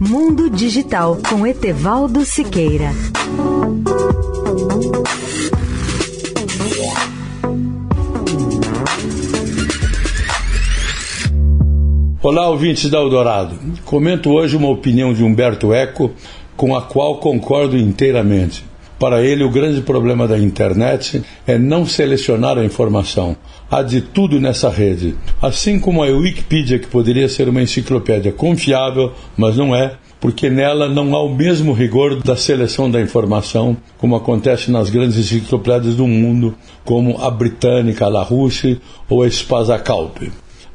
Mundo Digital com Etevaldo Siqueira. Olá, ouvintes da Eldorado. Comento hoje uma opinião de Humberto Eco com a qual concordo inteiramente. Para ele, o grande problema da internet é não selecionar a informação. Há de tudo nessa rede. Assim como a Wikipedia, que poderia ser uma enciclopédia confiável, mas não é, porque nela não há o mesmo rigor da seleção da informação, como acontece nas grandes enciclopédias do mundo, como a britânica, a Larousse ou a Spazzacalp.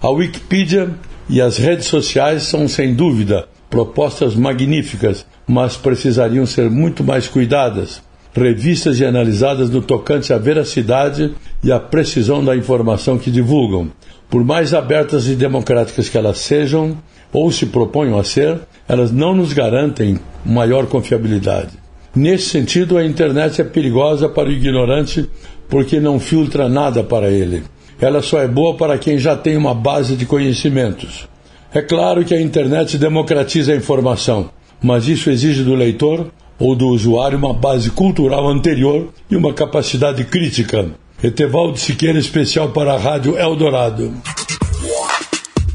A Wikipedia e as redes sociais são, sem dúvida, propostas magníficas, mas precisariam ser muito mais cuidadas revistas e analisadas no tocante à veracidade e à precisão da informação que divulgam. Por mais abertas e democráticas que elas sejam, ou se proponham a ser, elas não nos garantem maior confiabilidade. Nesse sentido, a internet é perigosa para o ignorante porque não filtra nada para ele. Ela só é boa para quem já tem uma base de conhecimentos. É claro que a internet democratiza a informação, mas isso exige do leitor ou do usuário uma base cultural anterior e uma capacidade crítica. Etevaldo Siqueira, especial para a Rádio Eldorado.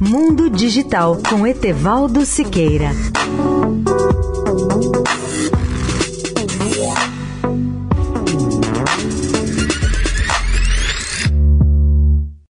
Mundo Digital com Etevaldo Siqueira.